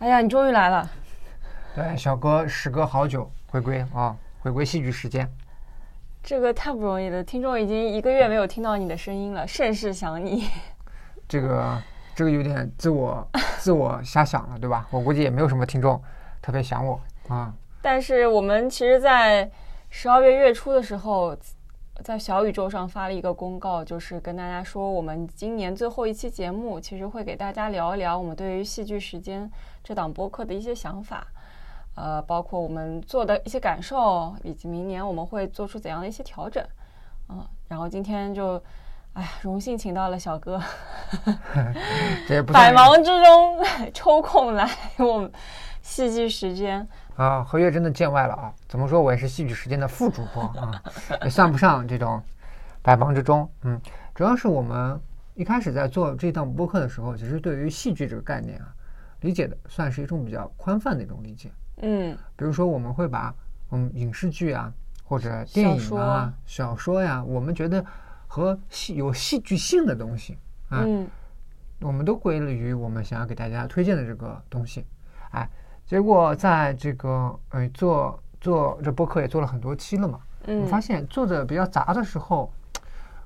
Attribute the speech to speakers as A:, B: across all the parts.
A: 哎呀，你终于来了！
B: 对，小哥时隔好久回归啊，回归戏剧时间。
A: 这个太不容易了，听众已经一个月没有听到你的声音了，甚是想你。
B: 这个这个有点自我 自我瞎想了，对吧？我估计也没有什么听众特别想我啊。
A: 但是我们其实，在十二月月初的时候，在小宇宙上发了一个公告，就是跟大家说，我们今年最后一期节目，其实会给大家聊一聊我们对于戏剧时间这档播客的一些想法。呃，包括我们做的一些感受，以及明年我们会做出怎样的一些调整，嗯，然后今天就，哎，荣幸请到了小哥，百忙之中 抽空来我们戏剧时间
B: 啊，何月真的见外了啊！怎么说我也是戏剧时间的副主播啊，也算不上这种百忙之中，嗯，主要是我们一开始在做这档播客的时候，其实对于戏剧这个概念啊，理解的算是一种比较宽泛的一种理解。
A: 嗯，
B: 比如说我们会把嗯影视剧啊或者电影啊小说呀，我们觉得和戏有戏剧性的东西啊，我们都归类于我们想要给大家推荐的这个东西。哎，结果在这个呃做做这播客也做了很多期了嘛，我发现做的比较杂的时候，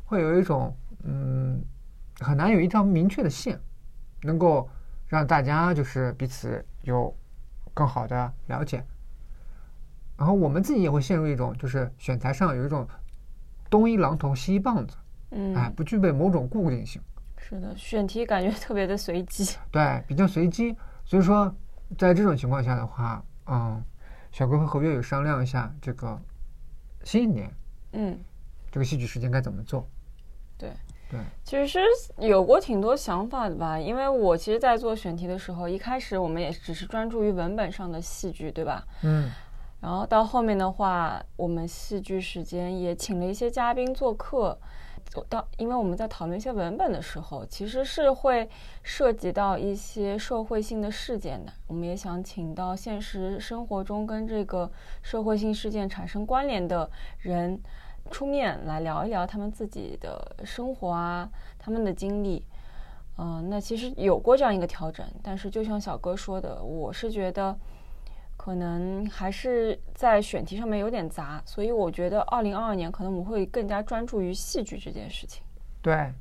B: 会有一种嗯很难有一条明确的线，能够让大家就是彼此有。更好的了解，然后我们自己也会陷入一种，就是选材上有一种东一榔头西一棒子，
A: 嗯，
B: 哎，不具备某种固定性。
A: 是的，选题感觉特别的随机。
B: 对，比较随机。所以说，在这种情况下的话，嗯，小哥和何月有商量一下，这个新一年，
A: 嗯，
B: 这个戏剧时间该怎么做？
A: 对。
B: 对，
A: 其实有过挺多想法的吧，因为我其实，在做选题的时候，一开始我们也只是专注于文本上的戏剧，对吧？
B: 嗯。
A: 然后到后面的话，我们戏剧时间也请了一些嘉宾做客。到，因为我们在讨论一些文本的时候，其实是会涉及到一些社会性的事件的。我们也想请到现实生活中跟这个社会性事件产生关联的人。出面来聊一聊他们自己的生活啊，他们的经历，嗯，那其实有过这样一个调整，但是就像小哥说的，我是觉得可能还是在选题上面有点杂，所以我觉得二零二二年可能我们会更加专注于戏剧这件事情。
B: 对，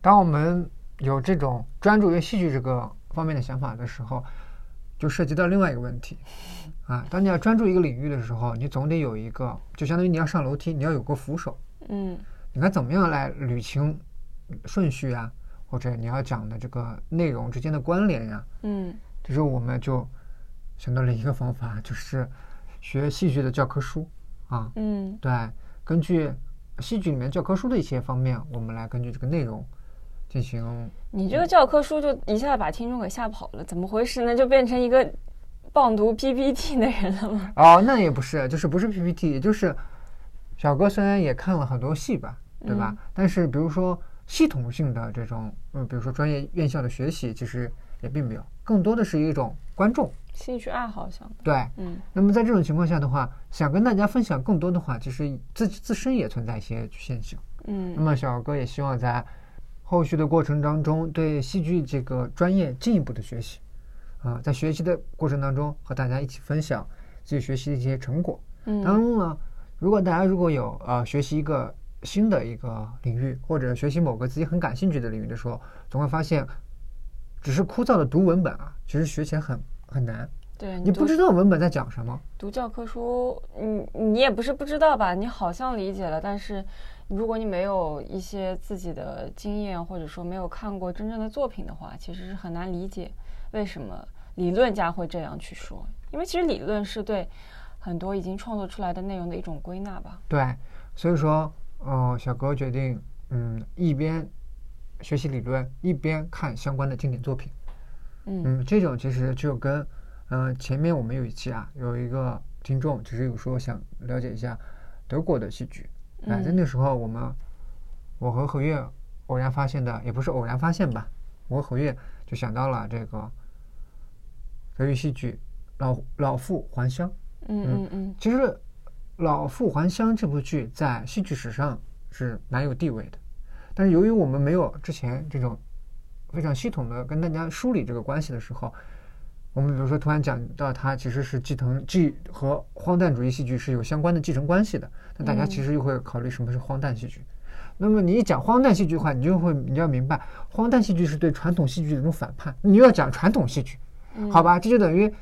B: 当我们有这种专注于戏剧这个方面的想法的时候，就涉及到另外一个问题。啊，当你要专注一个领域的时候，你总得有一个，就相当于你要上楼梯，你要有个扶手。
A: 嗯，
B: 你该怎么样来捋清顺序啊，或者你要讲的这个内容之间的关联呀？
A: 嗯，
B: 这时候我们就想到了一个方法，就是学戏剧的教科书啊。
A: 嗯，
B: 对，根据戏剧里面教科书的一些方面，我们来根据这个内容进行。
A: 你这个教科书就一下把听众给吓跑了，怎么回事呢？就变成一个。棒读 PPT 的人了吗？
B: 哦，那也不是，就是不是 PPT，就是小哥虽然也看了很多戏吧，对吧？但是比如说系统性的这种，嗯，比如说专业院校的学习，其实也并没有，更多的是一种观众
A: 兴趣爱好上的。
B: 对，
A: 嗯。
B: 那么在这种情况下的话，想跟大家分享更多的话，其实自己自身也存在一些局限性。
A: 嗯。
B: 那么小哥也希望在后续的过程当中，对戏剧这个专业进一步的学习。啊，在学习的过程当中，和大家一起分享自己学习的一些成果。
A: 嗯，
B: 当然呢，如果大家如果有呃学习一个新的一个领域，或者学习某个自己很感兴趣的领域的时候，总会发现，只是枯燥的读文本啊，其实学起来很很难。
A: 对
B: 你不知道文本在讲什么。
A: 读教科书，你你也不是不知道吧？你好像理解了，但是如果你没有一些自己的经验，或者说没有看过真正的作品的话，其实是很难理解为什么。理论家会这样去说，因为其实理论是对很多已经创作出来的内容的一种归纳吧。
B: 对，所以说，呃，小哥决定，嗯，一边学习理论，一边看相关的经典作品。
A: 嗯，
B: 这种其实就跟，嗯，前面我们有一期啊，有一个听众其实有说想了解一下德国的戏剧。
A: 哎，
B: 在那时候，我们我和何月偶然发现的，也不是偶然发现吧，我和何月就想到了这个。德语戏剧《老老妇还乡》，
A: 嗯嗯嗯，
B: 其实《老妇还乡》这部剧在戏剧史上是蛮有地位的，但是由于我们没有之前这种非常系统的跟大家梳理这个关系的时候，我们比如说突然讲到它其实是继承继和荒诞主义戏剧是有相关的继承关系的，那大家其实又会考虑什么是荒诞戏剧。那么你一讲荒诞戏剧的话，你就会你就要明白，荒诞戏剧是对传统戏剧的一种反叛。你又要讲传统戏剧，好吧？这就等于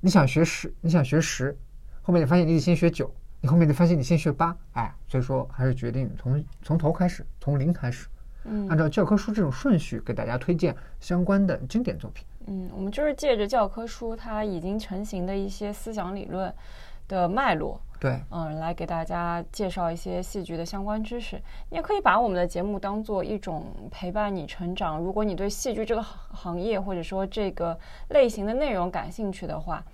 B: 你想学十，你想学十，后面你发现你得先学九，你后面就发现你先学八，哎，所以说还是决定从从头开始，从零开始，
A: 嗯，
B: 按照教科书这种顺序给大家推荐相关的经典作品。
A: 嗯，我们就是借着教科书它已经成型的一些思想理论的脉络，
B: 对，
A: 嗯，来给大家介绍一些戏剧的相关知识。你也可以把我们的节目当做一种陪伴你成长。如果你对戏剧这个行业或者说这个类型的内容感兴趣的话，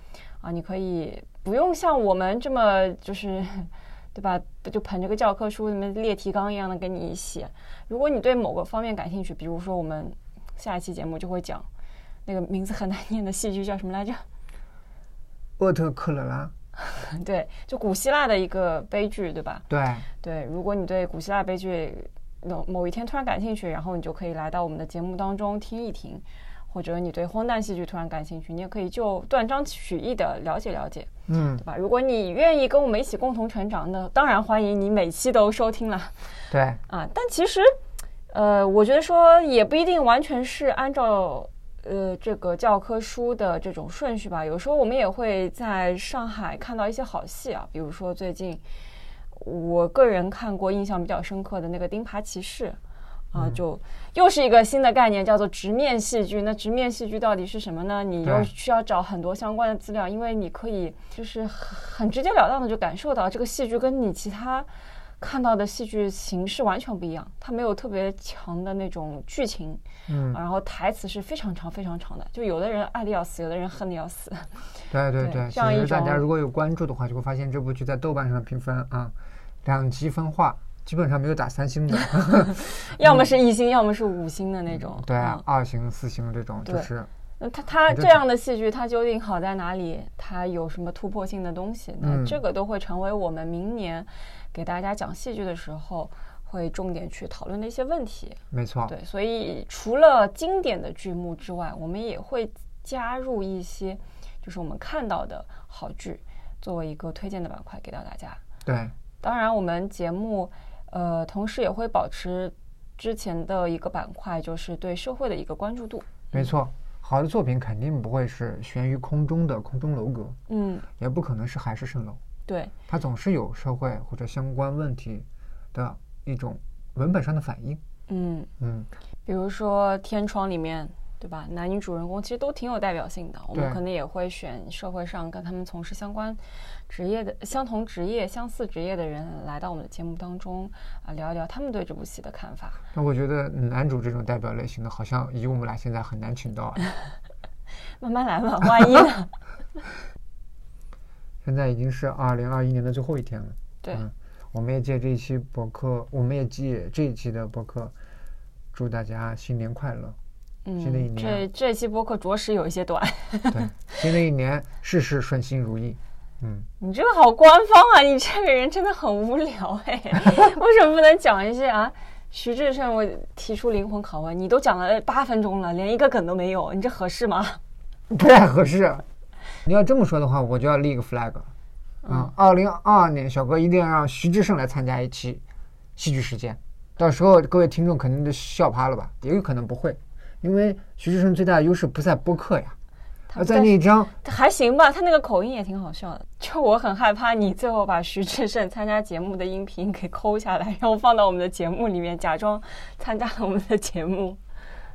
A: 啊，你可以不用像我们这么就是，对吧？就捧着个教科书，什么列提纲一样的给你写。如果你对某个方面感兴趣，比如说我们下一期节目就会讲。那个名字很难念的戏剧叫什么来着？
B: 厄特克勒拉。
A: 对，就古希腊的一个悲剧，对吧？
B: 对
A: 对。如果你对古希腊悲剧某某一天突然感兴趣，然后你就可以来到我们的节目当中听一听；或者你对荒诞戏剧突然感兴趣，你也可以就断章取义的了解了解，
B: 嗯，
A: 对吧？如果你愿意跟我们一起共同成长，那当然欢迎你每期都收听了。
B: 对
A: 啊，但其实，呃，我觉得说也不一定完全是按照。呃，这个教科书的这种顺序吧，有时候我们也会在上海看到一些好戏啊，比如说最近我个人看过印象比较深刻的那个《钉耙骑士》，啊，就又是一个新的概念，叫做直面戏剧。那直面戏剧到底是什么呢？你又需要找很多相关的资料，因为你可以就是很直截了当的就感受到这个戏剧跟你其他。看到的戏剧形式完全不一样，它没有特别强的那种剧情，
B: 嗯，
A: 然后台词是非常长非常长的，就有的人爱的要死，有的人恨的要死。
B: 对对
A: 对，
B: 其实大家如果有关注的话，就会发现这部剧在豆瓣上的评分啊，两极分化，基本上没有打三星的，
A: 要么是一星，要么是五星的那种。
B: 对，二星、四星这种就是。
A: 那它它这样的戏剧，它究竟好在哪里？它有什么突破性的东西？那这个都会成为我们明年。给大家讲戏剧的时候，会重点去讨论的一些问题。
B: 没错，
A: 对，所以除了经典的剧目之外，我们也会加入一些，就是我们看到的好剧，作为一个推荐的板块给到大家。
B: 对，
A: 当然我们节目，呃，同时也会保持之前的一个板块，就是对社会的一个关注度。
B: 没错，好的作品肯定不会是悬于空中的空中楼阁，
A: 嗯，
B: 也不可能是海市蜃楼。
A: 对，
B: 它总是有社会或者相关问题的一种文本上的反应。
A: 嗯
B: 嗯，
A: 比如说《天窗》里面，对吧？男女主人公其实都挺有代表性的。我们可能也会选社会上跟他们从事相关职业的、相同职业、相似职业的人来到我们的节目当中啊，聊一聊他们对这部戏的看法。
B: 那我觉得男主这种代表类型的，好像以我们俩现在很难请到。
A: 啊 慢慢来吧，万一呢？
B: 现在已经是二零二一年的最后一天了。
A: 对，
B: 我们也借这一期博客，我们也借这一期的博客，祝大家新年快乐。
A: 嗯，
B: 新的一年，
A: 这这期播客着实有一些短。
B: 对，新的一年事事顺心如意。嗯，
A: 你这个好官方啊！你这个人真的很无聊哎，为什么不能讲一些啊？徐志胜，我提出灵魂拷问，你都讲了八分钟了，连一个梗都没有，你这合适吗？
B: 不太合适。你要这么说的话，我就要立个 flag，嗯，二零二二年小哥一定要让徐志胜来参加一期戏剧时间，到时候各位听众肯定都笑趴了吧？也有可能不会，因为徐志胜最大的优势不在播客呀，而在那张
A: 还行吧，他那个口音也挺好笑的。就我很害怕你最后把徐志胜参加节目的音频给抠下来，然后放到我们的节目里面，假装参加了我们的节目。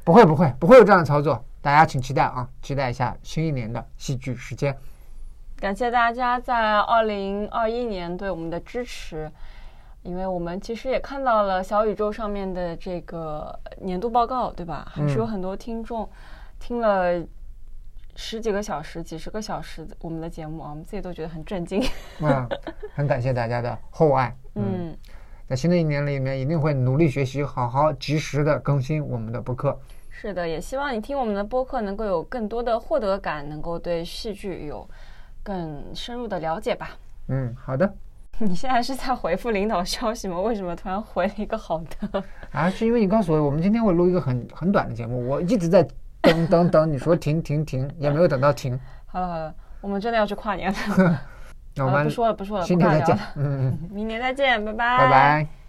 B: 不会不会不会有这样的操作。大家请期待啊！期待一下新一年的戏剧时间。
A: 感谢大家在二零二一年对我们的支持，因为我们其实也看到了小宇宙上面的这个年度报告，对吧？还是有很多听众听了十几个小时、几十个小时我们的节目啊，我们自己都觉得很震惊。
B: 啊，很感谢大家的厚爱。
A: 嗯，
B: 在新的一年里面，一定会努力学习，好好及时的更新我们的播客。
A: 是的，也希望你听我们的播客能够有更多的获得感，能够对戏剧有更深入的了解吧。
B: 嗯，好的。
A: 你现在是在回复领导消息吗？为什么突然回了一个好的？
B: 啊，是因为你告诉我，我们今天会录一个很很短的节目，我一直在等等等，你说停停停，也没有等到停。
A: 好了好了，我们真的要去跨年了。
B: 那我们
A: 不说了不说了，
B: 新年再见。嗯
A: 嗯，明年再见，拜拜。
B: 拜拜。